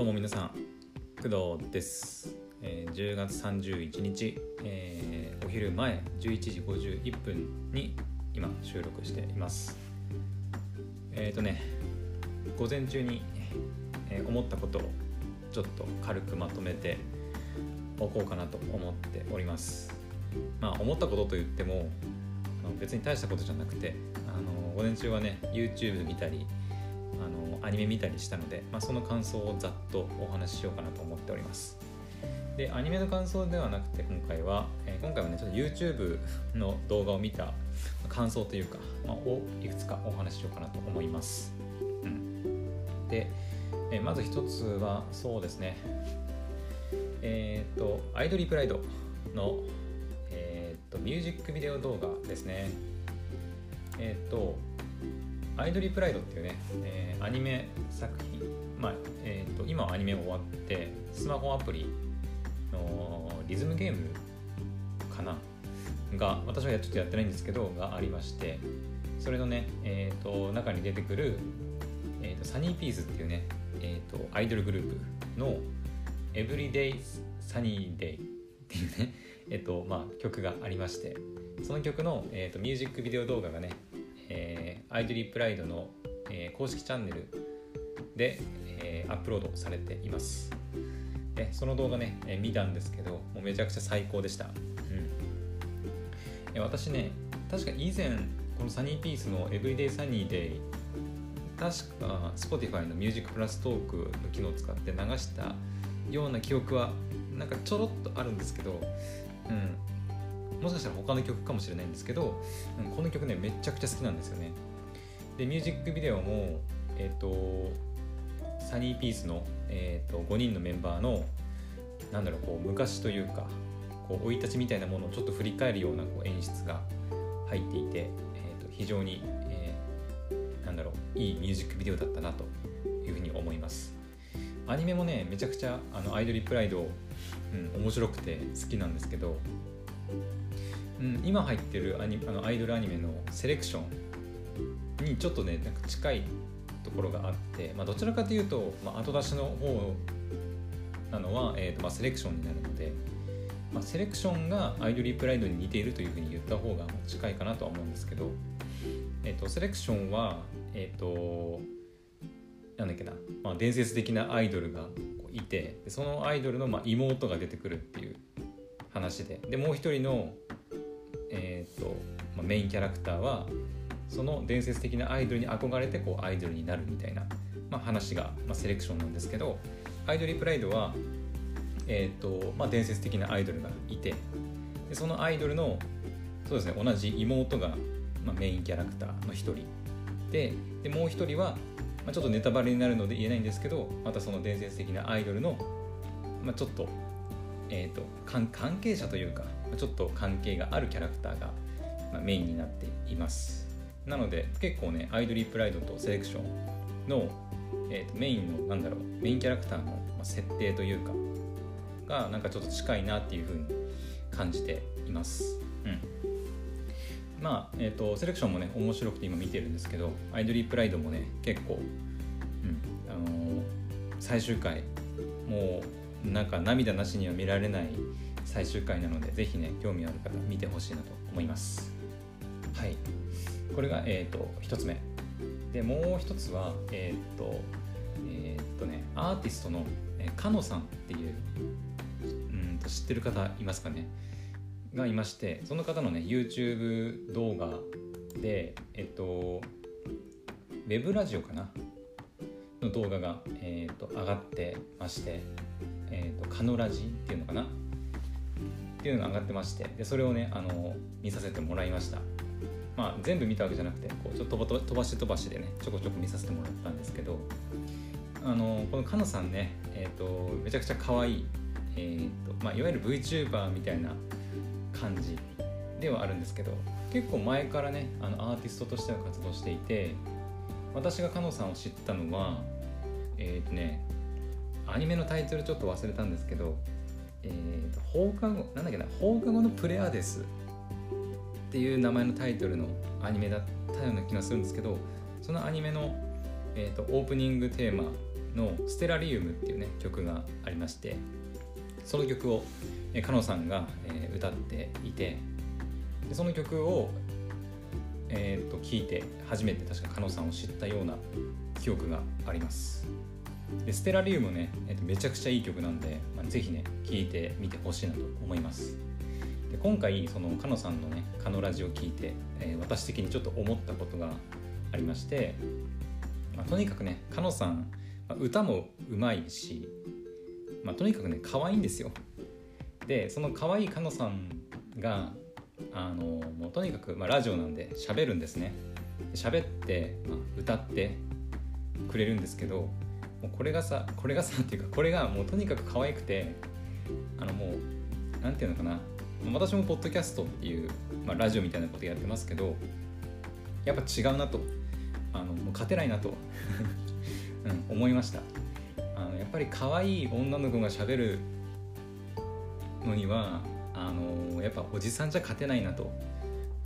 どうも皆さん工藤です、えー10月31日、えーお昼前11時51分に今収録しています。えっ、とね午前中に、えー思ったことをちょっと軽くまとめておこうかなと思っております。まあ思ったことと言っても別に大したことじゃなくてあの午前中はね YouTube 見たりアニメ見たりしたので、まあ、その感想をざっとお話ししようかなと思っております。でアニメの感想ではなくて今回は、えー今回はねちょっと YouTube の動画を見た感想というか、まあ、をいくつかお話ししようかなと思います、うん、で、えーまず一つはそうですね。えっ、とアイドリープライドのえっ、とミュージックビデオ動画ですね。えっ、とアイドリープライドっていうね、えーアニメ作品、まあえー、と今はアニメ終わってスマホアプリのリズムゲームかなが私はちょっとやってないんですけどがありましてそれのね、えー、と中に出てくる、えー、とサニーピースっていうね、えー、とアイドルグループの「Everyday Sunny Day」っていうね、えーとまあ、曲がありましてその曲の、えー、とミュージックビデオ動画がねアイドリープライドの、えー公式チャンネルで、えーアップロードされています。でその動画ね、えー見たんですけどもうめちゃくちゃ最高でした、うん。私ね確か以前このサニーピースの「Everyday Sunny Day」確か Spotify のミュージックプラストークの機能を使って流したような記憶はなんかちょろっとあるんですけど、うん、もしかしたら他の曲かもしれないんですけど、うんこの曲ねめちゃくちゃ好きなんですよね。でミュージックビデオもえっ、とサニーピースの、えー、と5人のメンバーのなんだろうこう昔というかこう生い立ちみたいなものをちょっと振り返るようなこう演出が入っていて、えー、と非常に、えーなんだろういいミュージックビデオだったなというふうに思います。アニメもねめちゃくちゃあのアイドリープライド、うん、面白くて好きなんですけどうん、今入ってるアニあのアイドルアニメのセレクションにちょっとねなんか近いところがあって、まあ、どちらかというと、まあ、後出しの方なのは、えーとまあ、セレクションになるので、まあ、セレクションがアイドリープライドに似ているというふうに言った方が近いかなとは思うんですけど、えー、とセレクションはえっ、となんだっけな、まあ、伝説的なアイドルがいてそのアイドルのまあ妹が出てくるっていう話ででもう一人のえーとまあ、メインキャラクターはその伝説的なアイドルに憧れてこうアイドルになるみたいな、まあ、話が、まあ、セレクションなんですけどアイドリープライドは、えーとまあ、伝説的なアイドルがいてでそのアイドルのそうですね同じ妹が、まあ、メインキャラクターの一人。ででもう一人は、まあ、ちょっとネタバレになるので言えないんですけどまたその伝説的なアイドルの、まあ、ちょっと,、えー、と関係者というかまあちょっと関係があるキャラクターが、まあ、メインになっています。なので結構ねアイドリープライドとセレクションの、えーとメインのなんだろうメインキャラクターの設定というかがなんかちょっと近いなっていう風に感じています。うん。まあ、えー、とセレクションもね面白くて今見てるんですけどアイドリープライドもね結構、うんあのー最終回もうなんか涙なしには見られない最終回なのでぜひね興味ある方見てほしいなと思います。はい。これがえっ、と1つ目。でもう1つはえっ、とえっ、とねアーティストの、えー、かのさんっていううんと知ってる方いますかね？がいましてその方のね YouTube 動画でえっとウェブラジオかな？の動画が、えー、と上がってまして、えー、とカノラジっていうのかな？っていうのが上がってましてでそれをねあの見させてもらいました。まあ全部見たわけじゃなくてこうちょっと飛ばし飛ばしでねちょこちょこ見させてもらったんですけどあのこのカノさんね、えー、とめちゃくちゃ可愛い、えーとまあ、いわゆる VTuber みたいな感じではあるんですけど結構前からねあのアーティストとしては活動していて私がカノさんを知ったのはえっ、とねアニメのタイトルちょっと忘れたんですけどえーと放課後なんだっけな放課後のプレアデスっていう名前のタイトルのアニメだったような気がするんですけどそのアニメの、えー、とオープニングテーマの「ステラリウム」っていうね曲がありましてその曲をかのさんが、えー、歌っていてでその曲を、えー、と聴いて初めて確かかのさんを知ったような記憶があります。でステラリウムね、えー、とめちゃくちゃいい曲なんで、まあ、ぜひね聴いてみてほしいなと思います。で今回そのかのさんのね「かのラジオ」を聴いて、えー、私的にちょっと思ったことがありまして、まあ、とにかくねかのさん、まあ、歌もうまいし、まあ、とにかくね可愛いんですよ。でその可愛いかのさんがあのもうとにかく、まあ、ラジオなんで喋るんですね。喋って、まあ、歌ってくれるんですけどもうこれがさこれがさっていうかこれがもうとにかく可愛くてあのもう何て言うのかな私もポッドキャストっていう、まあ、ラジオみたいなことやってますけどやっぱ違うなと。あのもう勝てないなと、うん、思いました。あのやっぱり可愛い女の子がしゃべるのにはあのやっぱおじさんじゃ勝てないなと、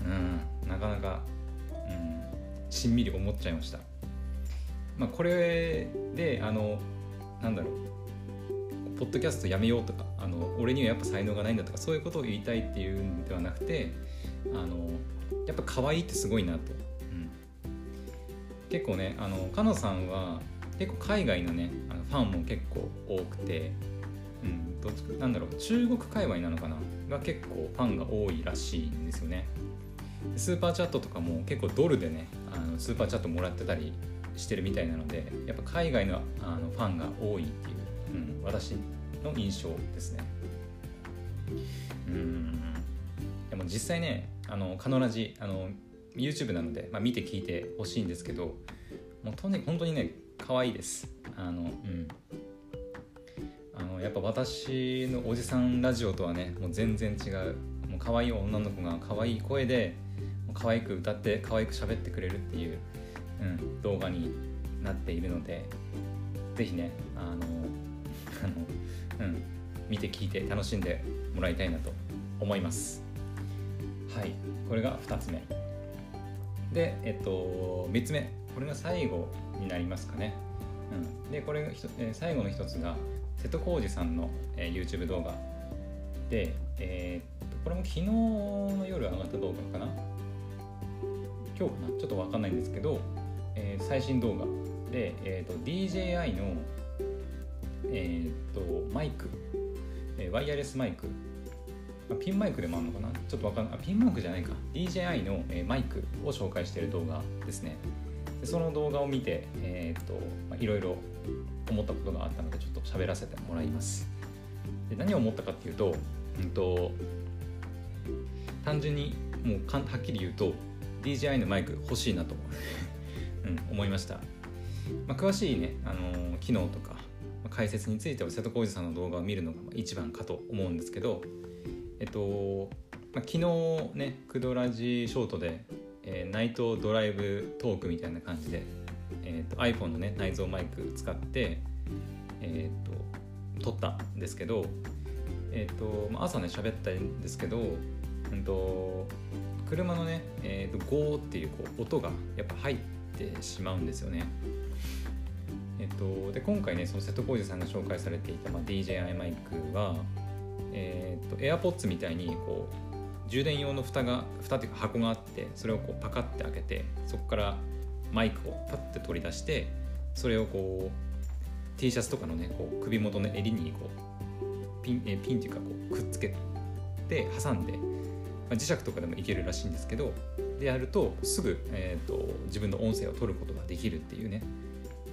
うん、なかなか、うん、しんみり思っちゃいました、まあ、これであのなんだろう。ポッドキャストやめようとかあの俺にはやっぱ才能がないんだとかそういうことを言いたいっていうんではなくてあのやっぱ可愛いってすごいなと、うん、結構ねあのかのさんは結構海外のねあのファンも結構多くて、うん、どっちなんだろう中国界隈なのかなが結構ファンが多いらしいんですよね。スーパーチャットとかも結構ドルでねあのスーパーチャットもらってたりしてるみたいなのでやっぱ海外のあのファンが多いっていう、うん、私の印象ですね。うん。でも実際ねあのカノラジあの YouTube なので、まあ、見て聞いてほしいんですけどもうとに本当にね可愛いです。あのうん。あのやっぱ私のおじさんラジオとはねもう全然違う。もう可愛い女の子が可愛い声で可愛く歌って可愛く喋ってくれるっていう、うん、動画になっているので是非ねあのあの、うん、見て聞いて楽しんでもらいたいなと思います。はいこれが2つ目。でえっと3つ目。これが最後になりますかね、うん、でこれが、えー、最後の1つが瀬戸康史さんの、えー、YouTube 動画。で、えー、これも昨日の夜上がった動画かな。今日かな。ちょっと分かんないんですけど、えー、最新動画。で、えーと、DJI の、えーと、マイク、えー、ワイヤレスマイクピンマイクでもあるのかな？ちょっとわかんないピンマイクじゃないか。DJI の、えー、マイクを紹介している動画ですね。でその動画を見て、えーとまあ、いろいろ思ったことがあったのでちょっと喋らせてもらいます。で何を思ったかっていうと,、うんと、単純にもうはっきり言うと DJI のマイク欲しいなと、うん、思いました、まあ、詳しいね、あの、機能とか解説については瀬戸康史さんの動画を見るのが一番かと思うんですけどえっと、まあ、昨日ねクドラジショートで、えー、ナイトドライブトークみたいな感じで、えーと、iPhone のね内蔵マイク使って、えーと、撮ったんですけど、えーとまあ、朝ね喋ったんですけど、うんと、車のね、えー、とゴーっていうこう音がやっぱ入ってしまうんですよね。えっと、で今回ねその瀬戸康史さんが紹介されていた、まあ、DJI マイクはえーと、AirPods みたいにこう充電用の蓋が蓋っていうか箱があってそれをこうパカッて開けてそこからマイクをパッて取り出してそれをこう T シャツとかのねこう首元の襟にこうピンえピンっていうかこうくっつけて挟んで、まあ、磁石とかでもいけるらしいんですけどでやるとすぐ、えーと、自分の音声を取ることができるっていうね、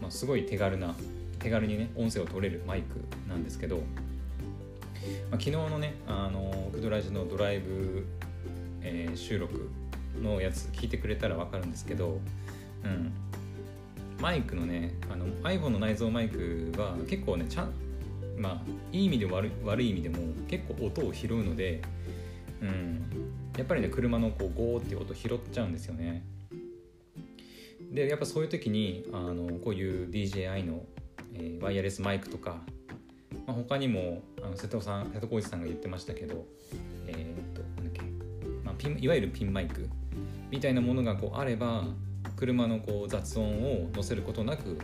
まあ、すごい手軽な手軽にね音声を取れるマイクなんですけどまあ、昨日のねあのクドラジのドライブ、えー、収録のやつ聞いてくれたら分かるんですけど、うん、マイクのねあの iPhone の内蔵マイクは結構ねちゃんまあいい意味で悪い悪い意味でも結構音を拾うので、うん、やっぱりね車のこうゴーって音拾っちゃうんですよね。でやっぱそういう時にあのこういう DJI の、えー、ワイヤレスマイクとかまあ、他にもあの瀬戸さん瀬戸康史さんが言ってましたけど、えー、っとなんだっけ、まあ、ピンいわゆるピンマイクみたいなものがこうあれば車のこう雑音を乗せることなく、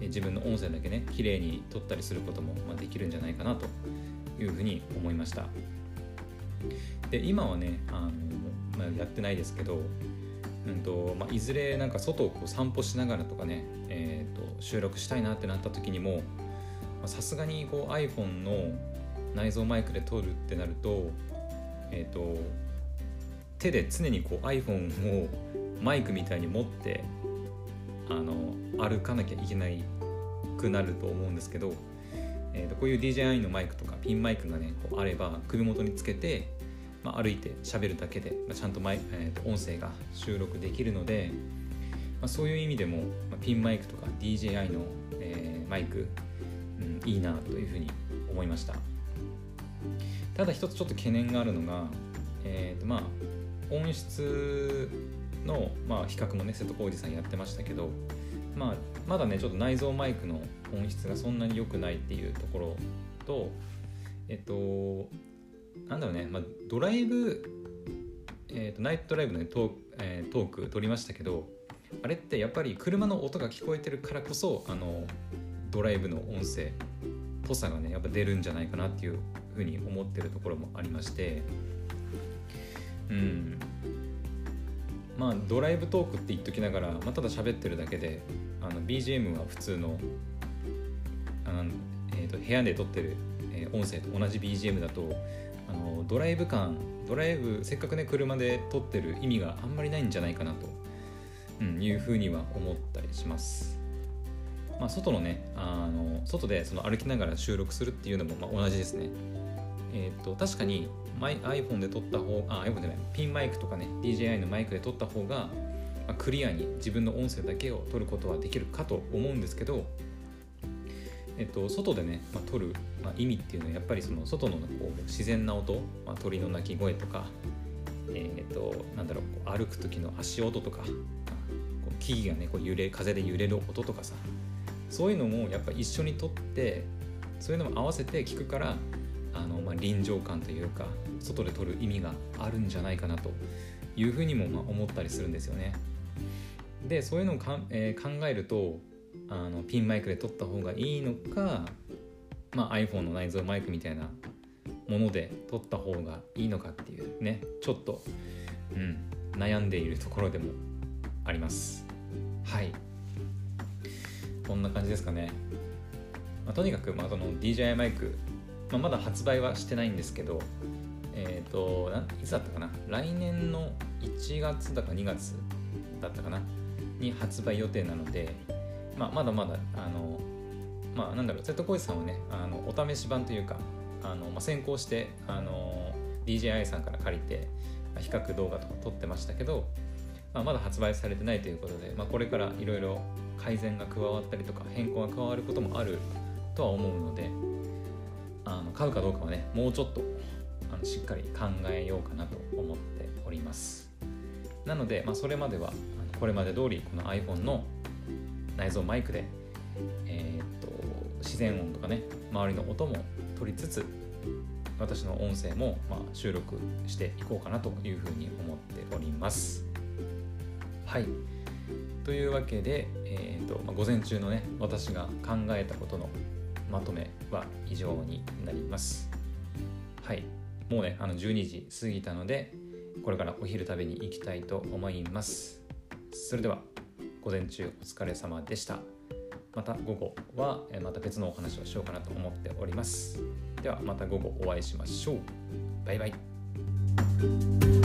自分の音声だけね綺麗に撮ったりすることもできるんじゃないかなというふうに思いました。で今はねあの、まあ、やってないですけど、うんとまあ、いずれなんか外をこう散歩しながらとかね、えーと、収録したいなってなった時にもさすがにこう iPhone の内蔵マイクで撮るってなると,、えーと、手で常にこう iPhone をマイクみたいに持ってあの歩かなきゃいけないくなると思うんですけど、えーと、こういう DJI のマイクとかピンマイクがねこうあれば首元につけて、まあ、歩いて喋るだけで、まあ、ちゃんとマイ、えーと、音声が収録できるので、まあ、そういう意味でも、まあ、ピンマイクとか DJI の、えー、マイク、うん、いいなというふうに思いました。ただ一つちょっと懸念があるのが、えーとまあ、音質の、まあ、比較もね瀬戸康史さんやってましたけど、まあ、まだねちょっと内蔵マイクの音質がそんなに良くないっていうところとえっとなんだろうね、まあ、ドライブ、えーと、ナイトドライブの、ね、トー,、えー、トーク撮りましたけどあれってやっぱり車の音が聞こえてるからこそあのドライブの音声っぽさがねやっぱ出るんじゃないかなっていうふうに思ってるところもありまして。うん。まあドライブトークって言っときながら、まあ、ただ喋ってるだけであの BGM は普通のあの、えーと、部屋で撮ってる、えー、音声と同じ BGM だとあのドライブ感ドライブせっかくね車で撮ってる意味があんまりないんじゃないかなと、うん、いうふうには思ったりします。まあ、外のねあの外でその歩きながら収録するっていうのもまあ同じですね。えーと、と確かにマイ iPhone で撮った方あ iPhone じゃないピンマイクとかね DJI のマイクで撮った方が、まあ、クリアに自分の音声だけを撮ることはできるかと思うんですけど、えっと、外でね、まあ、撮る、まあ、意味っていうのはやっぱりその外のこう自然な音、まあ、鳥の鳴き声とか、え、っとなんだろう歩く時の足音とか、木々がねこう揺れ風で揺れる音とかさそういうのもやっぱ一緒に撮ってそういうのも合わせて聞くからあの、まあ、臨場感というか外で撮る意味があるんじゃないかなというふうにもまあ思ったりするんですよね。でそういうのをか、えー、考えるとあのピンマイクで撮った方がいいのか、まあ、iPhone の内蔵マイクみたいなもので撮った方がいいのかっていうねちょっと、うん、悩んでいるところでもあります。はい。こんな感じですかね、まあ、とにかく、まあ、その DJI マイクまあ、まだ発売はしてないんですけど、えっ、ー、と、いつだったかな？来年の1月だか2月だったかな？に発売予定なので、まあ、まだまだ、あの、まあ、なんだろう、瀬戸康史さんはね、あのお試し版というか、あのまあ、先行して、あの、DJI さんから借りてま、比較動画とか撮ってましたけど、まあ、まだ発売されてないということで、まあ、これからいろいろ改善が加わったりとか変更が加わることもあるとは思うので、あの買うかどうかはねもうちょっとあのしっかり考えようかなと思っております。なので、まあ、それまではこれまで通りこの iPhone の内蔵マイクで、えー、っと自然音とかね周りの音も取りつつ私の音声もまあ収録していこうかなというふうに思っておりますはいというわけで、えーとまあ、午前中のね私が考えたことのまとめは以上になります。はい、もうね、あの12時過ぎたので、これからお昼食べに行きたいと思います。それでは、午前中お疲れ様でした。また午後はまた別のお話をしようかなと思っております。ではまた午後お会いしましょう。バイバイ。